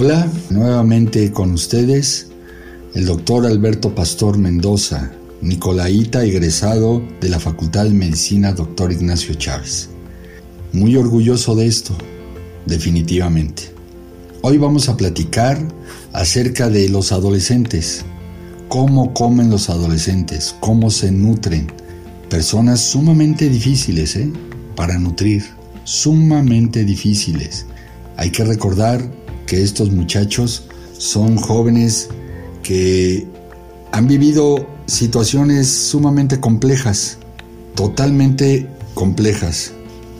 Hola, nuevamente con ustedes el doctor Alberto Pastor Mendoza, Nicolaita, egresado de la Facultad de Medicina Doctor Ignacio Chávez. Muy orgulloso de esto, definitivamente. Hoy vamos a platicar acerca de los adolescentes, cómo comen los adolescentes, cómo se nutren. Personas sumamente difíciles ¿eh? para nutrir, sumamente difíciles. Hay que recordar que estos muchachos son jóvenes que han vivido situaciones sumamente complejas, totalmente complejas.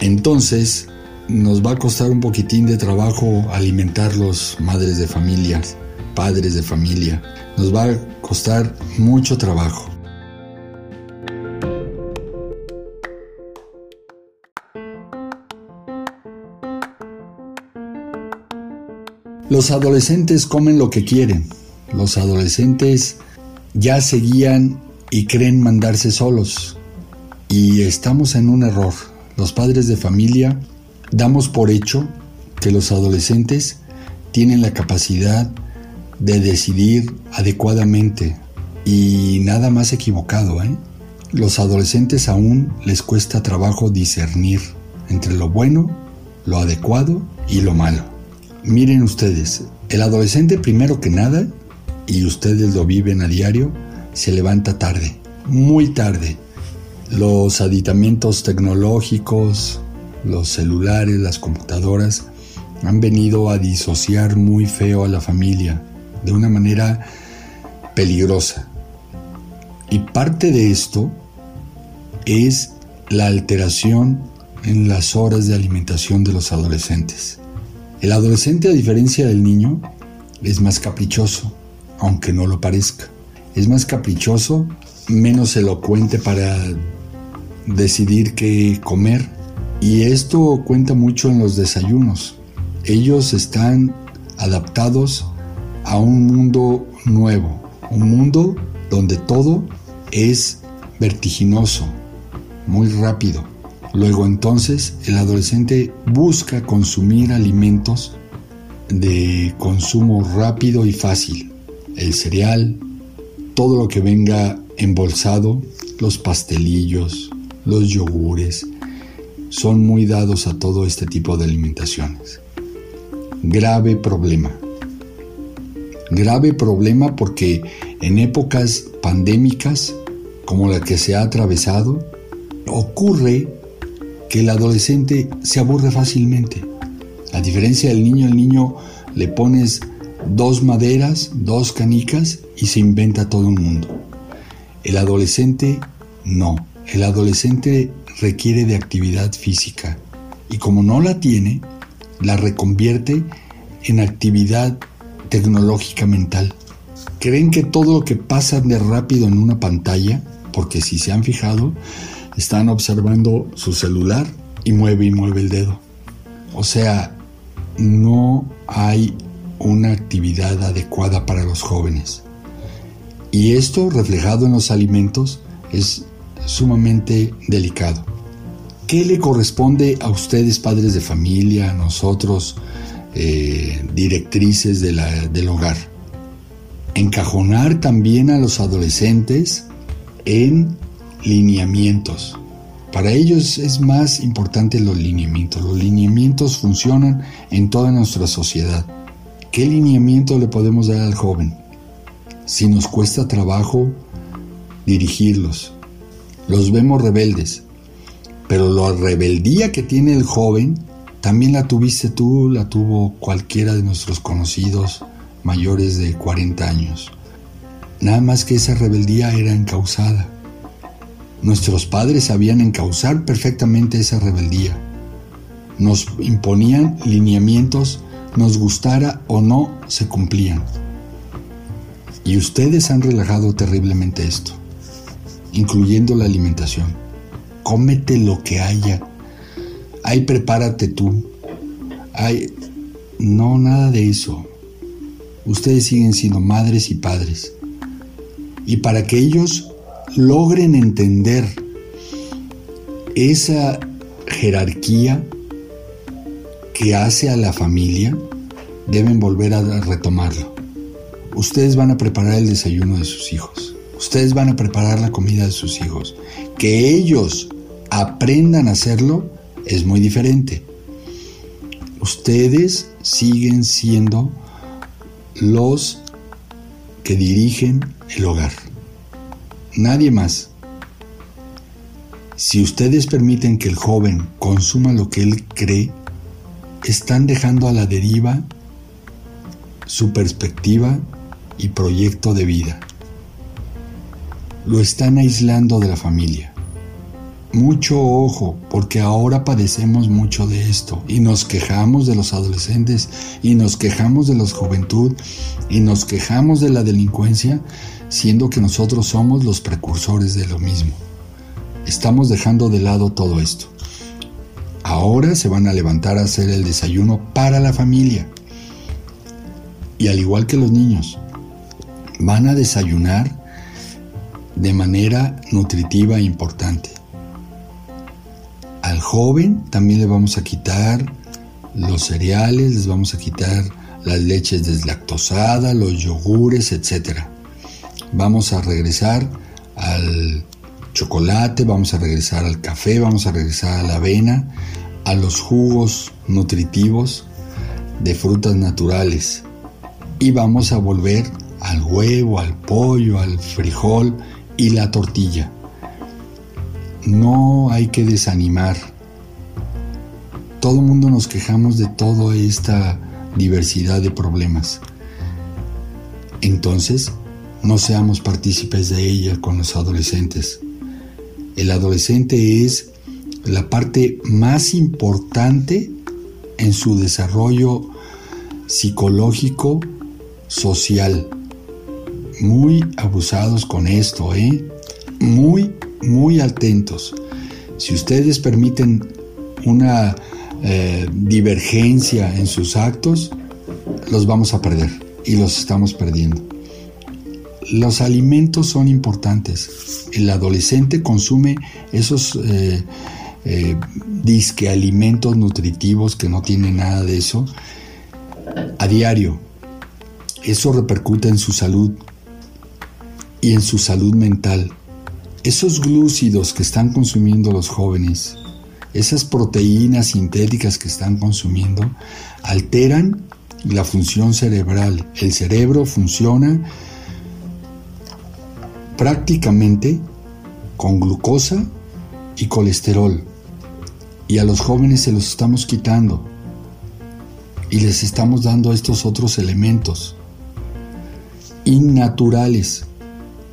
Entonces, nos va a costar un poquitín de trabajo alimentarlos, madres de familias, padres de familia. Nos va a costar mucho trabajo. Los adolescentes comen lo que quieren. Los adolescentes ya se guían y creen mandarse solos. Y estamos en un error. Los padres de familia damos por hecho que los adolescentes tienen la capacidad de decidir adecuadamente y nada más equivocado. ¿eh? Los adolescentes aún les cuesta trabajo discernir entre lo bueno, lo adecuado y lo malo. Miren ustedes, el adolescente primero que nada, y ustedes lo viven a diario, se levanta tarde, muy tarde. Los aditamentos tecnológicos, los celulares, las computadoras, han venido a disociar muy feo a la familia de una manera peligrosa. Y parte de esto es la alteración en las horas de alimentación de los adolescentes. El adolescente, a diferencia del niño, es más caprichoso, aunque no lo parezca. Es más caprichoso, menos elocuente para decidir qué comer y esto cuenta mucho en los desayunos. Ellos están adaptados a un mundo nuevo, un mundo donde todo es vertiginoso, muy rápido. Luego entonces el adolescente busca consumir alimentos de consumo rápido y fácil. El cereal, todo lo que venga embolsado, los pastelillos, los yogures, son muy dados a todo este tipo de alimentaciones. Grave problema. Grave problema porque en épocas pandémicas como la que se ha atravesado, ocurre que el adolescente se aburre fácilmente. A diferencia del niño, el niño le pones dos maderas, dos canicas y se inventa todo un mundo. El adolescente no. El adolescente requiere de actividad física y como no la tiene, la reconvierte en actividad tecnológica mental. Creen que todo lo que pasa de rápido en una pantalla, porque si se han fijado, están observando su celular y mueve y mueve el dedo. O sea, no hay una actividad adecuada para los jóvenes. Y esto reflejado en los alimentos es sumamente delicado. ¿Qué le corresponde a ustedes, padres de familia, a nosotros, eh, directrices del hogar? Encajonar también a los adolescentes en lineamientos. Para ellos es más importante los lineamientos. Los lineamientos funcionan en toda nuestra sociedad. ¿Qué lineamiento le podemos dar al joven? Si nos cuesta trabajo dirigirlos, los vemos rebeldes, pero la rebeldía que tiene el joven, también la tuviste tú, la tuvo cualquiera de nuestros conocidos mayores de 40 años. Nada más que esa rebeldía era encausada. Nuestros padres sabían encauzar perfectamente esa rebeldía. Nos imponían lineamientos, nos gustara o no, se cumplían. Y ustedes han relajado terriblemente esto incluyendo la alimentación. Cómete lo que haya. Ahí prepárate tú. Ay, no, nada de eso. Ustedes siguen siendo madres y padres. Y para que ellos logren entender esa jerarquía que hace a la familia, deben volver a retomarlo. Ustedes van a preparar el desayuno de sus hijos. Ustedes van a preparar la comida de sus hijos. Que ellos aprendan a hacerlo es muy diferente. Ustedes siguen siendo los que dirigen el hogar. Nadie más. Si ustedes permiten que el joven consuma lo que él cree, están dejando a la deriva su perspectiva y proyecto de vida. Lo están aislando de la familia. Mucho ojo, porque ahora padecemos mucho de esto y nos quejamos de los adolescentes y nos quejamos de la juventud y nos quejamos de la delincuencia, siendo que nosotros somos los precursores de lo mismo. Estamos dejando de lado todo esto. Ahora se van a levantar a hacer el desayuno para la familia. Y al igual que los niños, van a desayunar de manera nutritiva e importante. Al joven también le vamos a quitar los cereales, les vamos a quitar las leches deslactosadas, los yogures, etc. Vamos a regresar al chocolate, vamos a regresar al café, vamos a regresar a la avena, a los jugos nutritivos de frutas naturales y vamos a volver al huevo, al pollo, al frijol y la tortilla. No hay que desanimar. Todo el mundo nos quejamos de toda esta diversidad de problemas. Entonces, no seamos partícipes de ella con los adolescentes. El adolescente es la parte más importante en su desarrollo psicológico, social. Muy abusados con esto, ¿eh? Muy, muy atentos. Si ustedes permiten una eh, divergencia en sus actos, los vamos a perder y los estamos perdiendo. Los alimentos son importantes. El adolescente consume esos eh, eh, disque alimentos nutritivos que no tienen nada de eso a diario. Eso repercute en su salud y en su salud mental. Esos glúcidos que están consumiendo los jóvenes, esas proteínas sintéticas que están consumiendo, alteran la función cerebral. El cerebro funciona prácticamente con glucosa y colesterol. Y a los jóvenes se los estamos quitando. Y les estamos dando estos otros elementos innaturales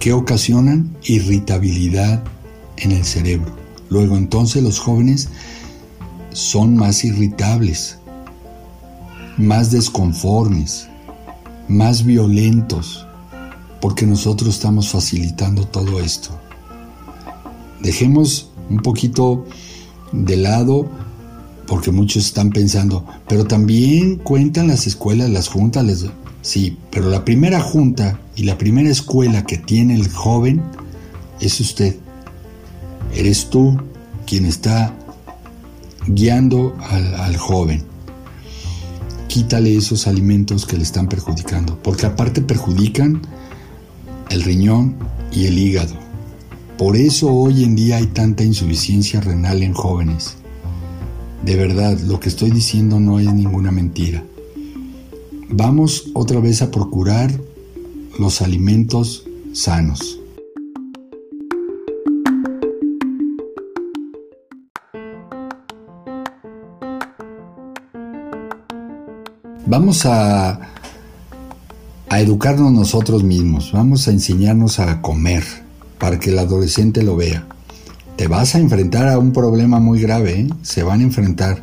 que ocasionan irritabilidad en el cerebro. Luego entonces los jóvenes son más irritables, más desconformes, más violentos, porque nosotros estamos facilitando todo esto. Dejemos un poquito de lado, porque muchos están pensando, pero también cuentan las escuelas, las juntas, sí, pero la primera junta y la primera escuela que tiene el joven es usted. Eres tú quien está guiando al, al joven quítale esos alimentos que le están perjudicando, porque aparte perjudican el riñón y el hígado. Por eso hoy en día hay tanta insuficiencia renal en jóvenes. De verdad, lo que estoy diciendo no es ninguna mentira. Vamos otra vez a procurar los alimentos sanos. Vamos a a educarnos nosotros mismos, vamos a enseñarnos a comer para que el adolescente lo vea. Te vas a enfrentar a un problema muy grave, ¿eh? se van a enfrentar.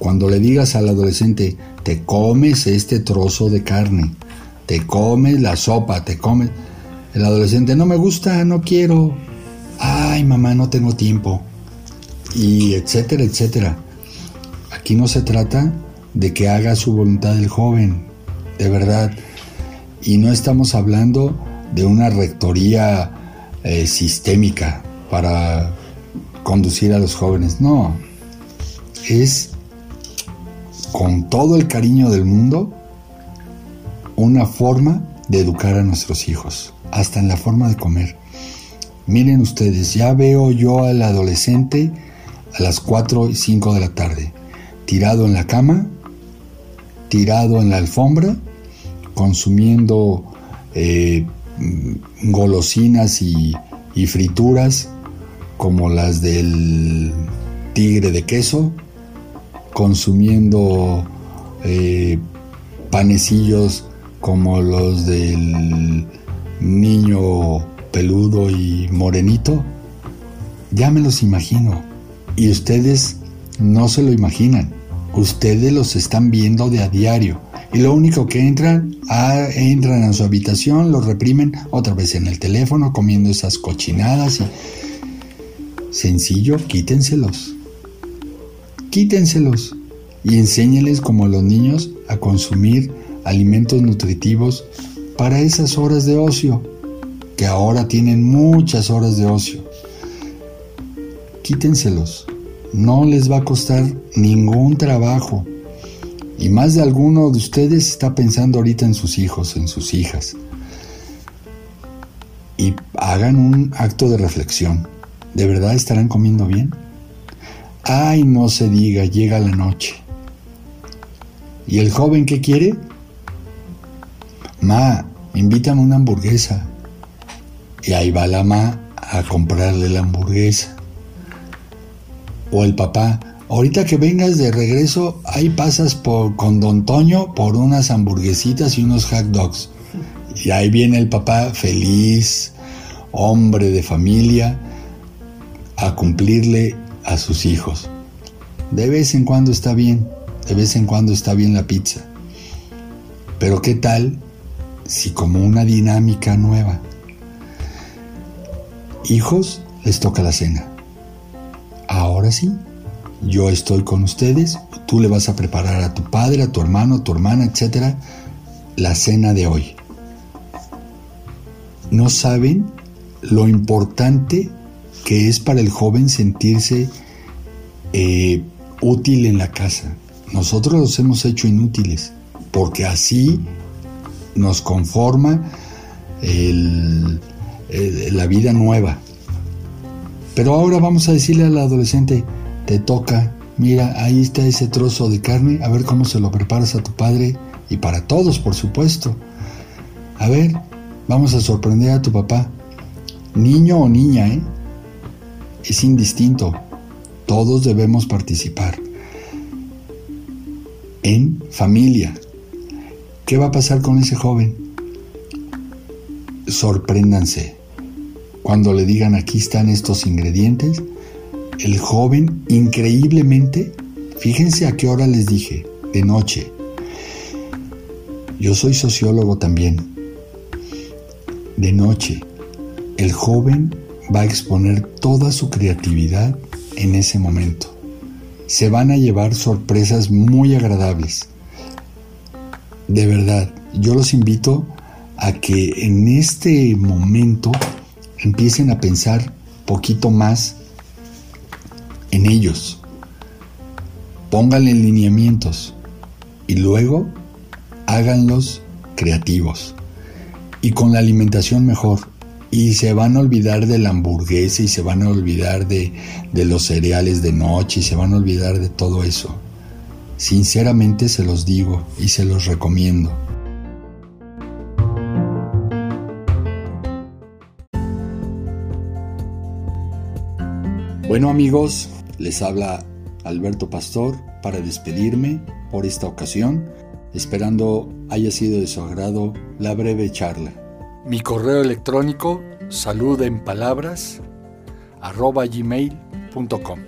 Cuando le digas al adolescente, te comes este trozo de carne, te comes la sopa, te comes... El adolescente, no me gusta, no quiero. Ay, mamá, no tengo tiempo. Y etcétera, etcétera. Aquí no se trata de que haga su voluntad el joven, de verdad. Y no estamos hablando de una rectoría eh, sistémica para conducir a los jóvenes, no. Es con todo el cariño del mundo, una forma de educar a nuestros hijos, hasta en la forma de comer. Miren ustedes, ya veo yo al adolescente a las 4 y 5 de la tarde, tirado en la cama, tirado en la alfombra, consumiendo eh, golosinas y, frituras como las del tigre de queso, consumiendo eh, panecillos como los del niño peludo y morenito. Ya me los imagino. Y ustedes no se lo imaginan. Ustedes los están viendo de a diario. Y lo único que entran, ah, entran a su habitación, los reprimen otra vez en el teléfono, comiendo esas cochinadas. Y... Sencillo, quítenselos quítenselos y enséñeles como a los niños a consumir alimentos nutritivos para esas horas de ocio, que ahora tienen muchas horas de ocio. Quítenselos, no les va a costar ningún trabajo. Y más de alguno de ustedes está pensando ahorita en sus hijos, en sus hijas. Y hagan un acto de reflexión. ¿De verdad estarán comiendo bien? Ay, no se diga, llega la noche. ¿Y el joven qué quiere? Ma, invítame una hamburguesa. Y ahí va la ma a comprarle la hamburguesa. O el papá, ahorita que vengas de regreso, ahí pasas por, con don Toño por unas hamburguesitas y unos hot dogs. Y ahí viene el papá feliz, hombre de familia, a cumplirle a sus hijos. De vez en cuando está bien, de vez en cuando está bien la pizza. Pero ¿qué tal si como una dinámica nueva? Hijos, les toca la cena. Ahora sí, yo estoy con ustedes, tú le vas a preparar a tu padre, a tu hermano, a tu hermana, etcétera, la cena de hoy. No saben lo importante que es para el joven sentirse eh, útil en la casa. Nosotros los hemos hecho inútiles, porque así nos conforma la vida nueva. Pero ahora vamos a decirle al adolescente, te toca, mira, ahí está ese trozo de carne, a ver cómo se lo preparas a tu padre y para todos, por supuesto. A ver, vamos a sorprender a tu papá. Niño o niña, ¿eh? es indistinto. Todos debemos participar. En familia. ¿Qué va a pasar con ese joven? Sorpréndanse. Cuando le digan aquí están estos ingredientes, el joven increíblemente, fíjense a qué hora les dije, de noche. Yo soy sociólogo también. De noche, el joven va a exponer toda su creatividad en ese momento. Se van a llevar sorpresas muy agradables. De verdad, yo los invito a que en este momento empiecen a pensar poquito más en ellos. Pónganle lineamientos y luego háganlos creativos y con la alimentación mejor y se van a olvidar de la hamburguesa y se van a olvidar de, de, los cereales de noche y se van a olvidar de todo eso. Sinceramente se los digo y se los recomiendo. Bueno amigos, les habla Alberto Pastor para despedirme por esta ocasión, esperando haya sido de su agrado la breve charla. Mi correo electrónico salud en palabras arroba gmail.com.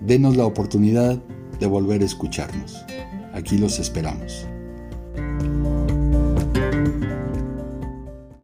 Denos la oportunidad de volver a escucharnos. Aquí los esperamos.